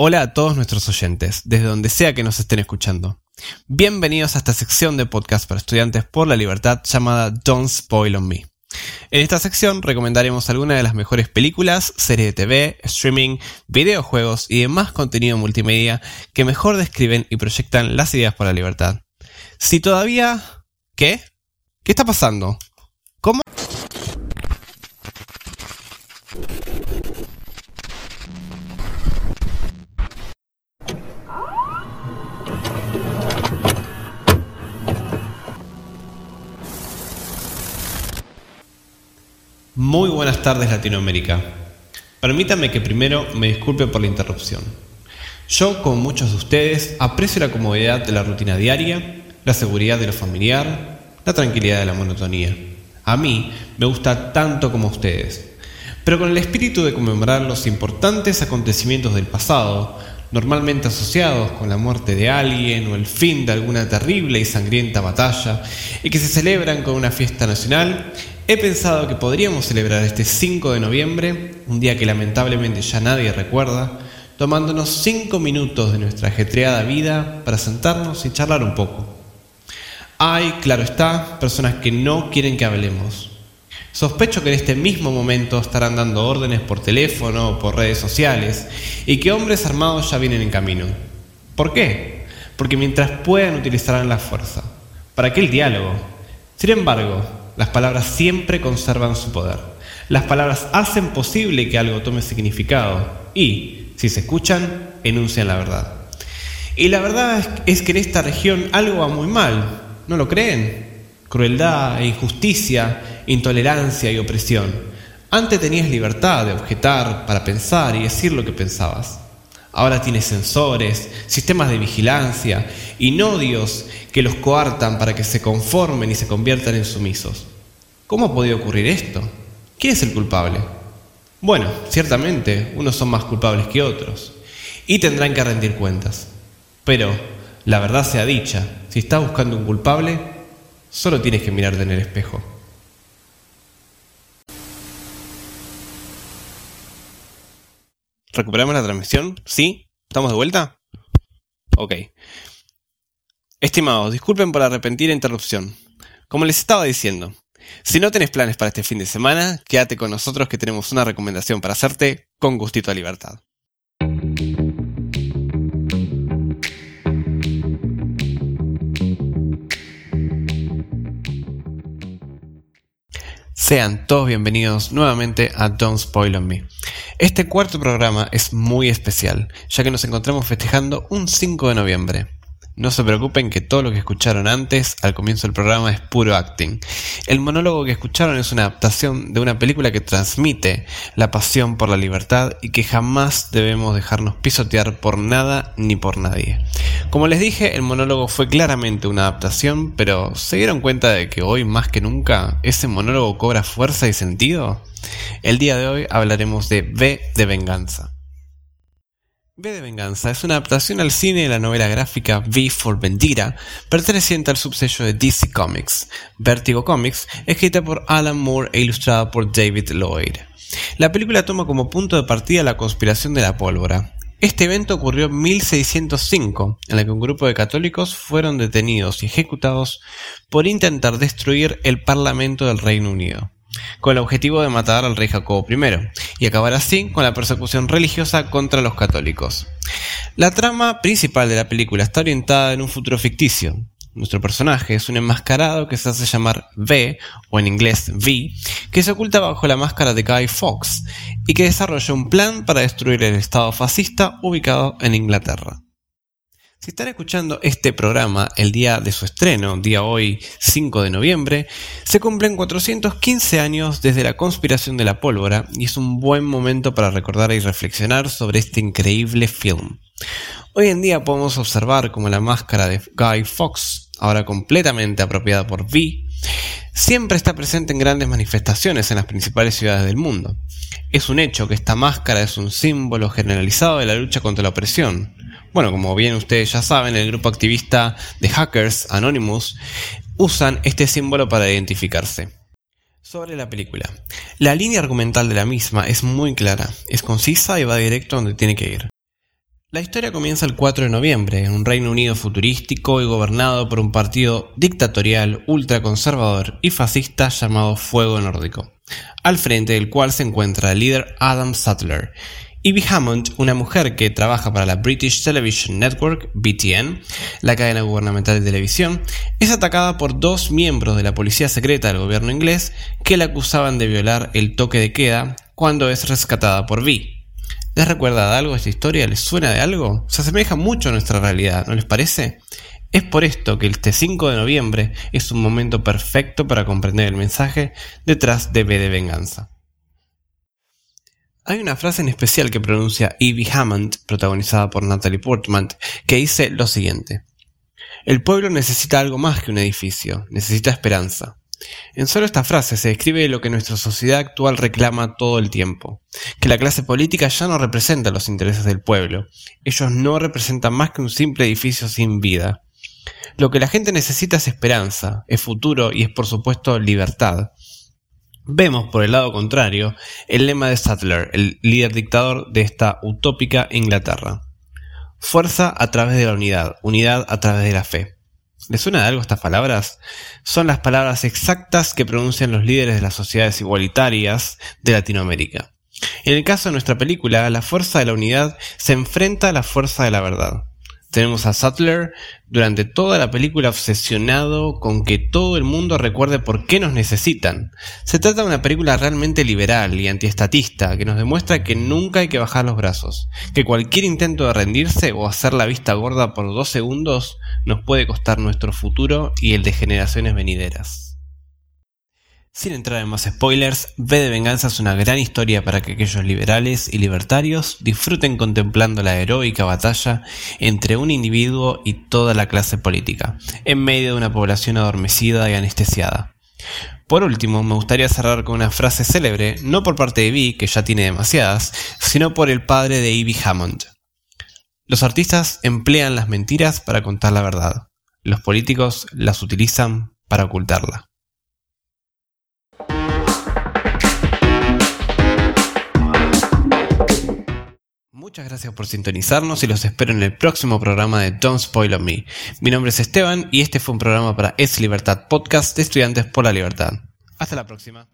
Hola a todos nuestros oyentes, desde donde sea que nos estén escuchando. Bienvenidos a esta sección de podcast para estudiantes por la libertad llamada Don't Spoil on Me. En esta sección recomendaremos algunas de las mejores películas, series de TV, streaming, videojuegos y demás contenido multimedia que mejor describen y proyectan las ideas por la libertad. Si todavía... ¿Qué? ¿Qué está pasando? ¿Cómo? Muy buenas tardes Latinoamérica. Permítanme que primero me disculpe por la interrupción. Yo, como muchos de ustedes, aprecio la comodidad de la rutina diaria, la seguridad de lo familiar, la tranquilidad de la monotonía. A mí me gusta tanto como ustedes. Pero con el espíritu de conmemorar los importantes acontecimientos del pasado, normalmente asociados con la muerte de alguien o el fin de alguna terrible y sangrienta batalla, y que se celebran con una fiesta nacional, He pensado que podríamos celebrar este 5 de noviembre, un día que lamentablemente ya nadie recuerda, tomándonos 5 minutos de nuestra ajetreada vida para sentarnos y charlar un poco. Hay, claro está, personas que no quieren que hablemos. Sospecho que en este mismo momento estarán dando órdenes por teléfono o por redes sociales y que hombres armados ya vienen en camino. ¿Por qué? Porque mientras puedan utilizarán la fuerza. ¿Para qué el diálogo? Sin embargo, las palabras siempre conservan su poder. Las palabras hacen posible que algo tome significado y, si se escuchan, enuncian la verdad. Y la verdad es que en esta región algo va muy mal, ¿no lo creen? Crueldad, injusticia, intolerancia y opresión. Antes tenías libertad de objetar para pensar y decir lo que pensabas. Ahora tienes sensores, sistemas de vigilancia y nodios que los coartan para que se conformen y se conviertan en sumisos. ¿Cómo ha podido ocurrir esto? ¿Quién es el culpable? Bueno, ciertamente, unos son más culpables que otros y tendrán que rendir cuentas. Pero, la verdad sea dicha, si estás buscando un culpable, solo tienes que mirarte en el espejo. ¿Recuperamos la transmisión? ¿Sí? ¿Estamos de vuelta? Ok. Estimados, disculpen por la repentina interrupción. Como les estaba diciendo, si no tenés planes para este fin de semana, quédate con nosotros que tenemos una recomendación para hacerte con gustito a libertad. Sean todos bienvenidos nuevamente a Don't Spoil on Me. Este cuarto programa es muy especial, ya que nos encontramos festejando un 5 de noviembre. No se preocupen que todo lo que escucharon antes, al comienzo del programa, es puro acting. El monólogo que escucharon es una adaptación de una película que transmite la pasión por la libertad y que jamás debemos dejarnos pisotear por nada ni por nadie. Como les dije, el monólogo fue claramente una adaptación, pero ¿se dieron cuenta de que hoy más que nunca ese monólogo cobra fuerza y sentido? El día de hoy hablaremos de V de Venganza. V de Venganza es una adaptación al cine de la novela gráfica V for Vendetta, perteneciente al subsello de DC Comics, Vertigo Comics, escrita por Alan Moore e ilustrada por David Lloyd. La película toma como punto de partida la conspiración de la pólvora. Este evento ocurrió en 1605, en la que un grupo de católicos fueron detenidos y ejecutados por intentar destruir el Parlamento del Reino Unido con el objetivo de matar al rey Jacobo I y acabar así con la persecución religiosa contra los católicos. La trama principal de la película está orientada en un futuro ficticio. Nuestro personaje es un enmascarado que se hace llamar V, o en inglés V, que se oculta bajo la máscara de Guy Fawkes y que desarrolla un plan para destruir el estado fascista ubicado en Inglaterra. Si están escuchando este programa el día de su estreno, día hoy 5 de noviembre, se cumplen 415 años desde la conspiración de la pólvora y es un buen momento para recordar y reflexionar sobre este increíble film. Hoy en día podemos observar como la máscara de Guy Fawkes, ahora completamente apropiada por V, siempre está presente en grandes manifestaciones en las principales ciudades del mundo. Es un hecho que esta máscara es un símbolo generalizado de la lucha contra la opresión, bueno, como bien ustedes ya saben, el grupo activista de hackers Anonymous usan este símbolo para identificarse. Sobre la película. La línea argumental de la misma es muy clara, es concisa y va directo donde tiene que ir. La historia comienza el 4 de noviembre, en un Reino Unido futurístico y gobernado por un partido dictatorial, ultraconservador y fascista llamado Fuego Nórdico, al frente del cual se encuentra el líder Adam Sutler. Ivy Hammond, una mujer que trabaja para la British Television Network, BTN, la cadena gubernamental de televisión, es atacada por dos miembros de la policía secreta del gobierno inglés que la acusaban de violar el toque de queda cuando es rescatada por Vi, ¿Les recuerda de algo esta historia? ¿Les suena de algo? Se asemeja mucho a nuestra realidad, ¿no les parece? Es por esto que este 5 de noviembre es un momento perfecto para comprender el mensaje detrás de B de Venganza. Hay una frase en especial que pronuncia Evie Hammond, protagonizada por Natalie Portman, que dice lo siguiente. El pueblo necesita algo más que un edificio, necesita esperanza. En solo esta frase se describe lo que nuestra sociedad actual reclama todo el tiempo, que la clase política ya no representa los intereses del pueblo, ellos no representan más que un simple edificio sin vida. Lo que la gente necesita es esperanza, es futuro y es por supuesto libertad. Vemos por el lado contrario el lema de Sattler, el líder dictador de esta utópica Inglaterra. Fuerza a través de la unidad, unidad a través de la fe. ¿Les suena de algo estas palabras? Son las palabras exactas que pronuncian los líderes de las sociedades igualitarias de Latinoamérica. En el caso de nuestra película, la fuerza de la unidad se enfrenta a la fuerza de la verdad. Tenemos a Sutler durante toda la película obsesionado con que todo el mundo recuerde por qué nos necesitan. Se trata de una película realmente liberal y antiestatista que nos demuestra que nunca hay que bajar los brazos, que cualquier intento de rendirse o hacer la vista gorda por dos segundos nos puede costar nuestro futuro y el de generaciones venideras. Sin entrar en más spoilers, V de Venganza es una gran historia para que aquellos liberales y libertarios disfruten contemplando la heroica batalla entre un individuo y toda la clase política, en medio de una población adormecida y anestesiada. Por último, me gustaría cerrar con una frase célebre, no por parte de Vi, que ya tiene demasiadas, sino por el padre de Ivy Hammond. Los artistas emplean las mentiras para contar la verdad. Los políticos las utilizan para ocultarla. Muchas gracias por sintonizarnos y los espero en el próximo programa de Don't Spoil on Me. Mi nombre es Esteban y este fue un programa para Es Libertad Podcast de Estudiantes por la Libertad. Hasta la próxima.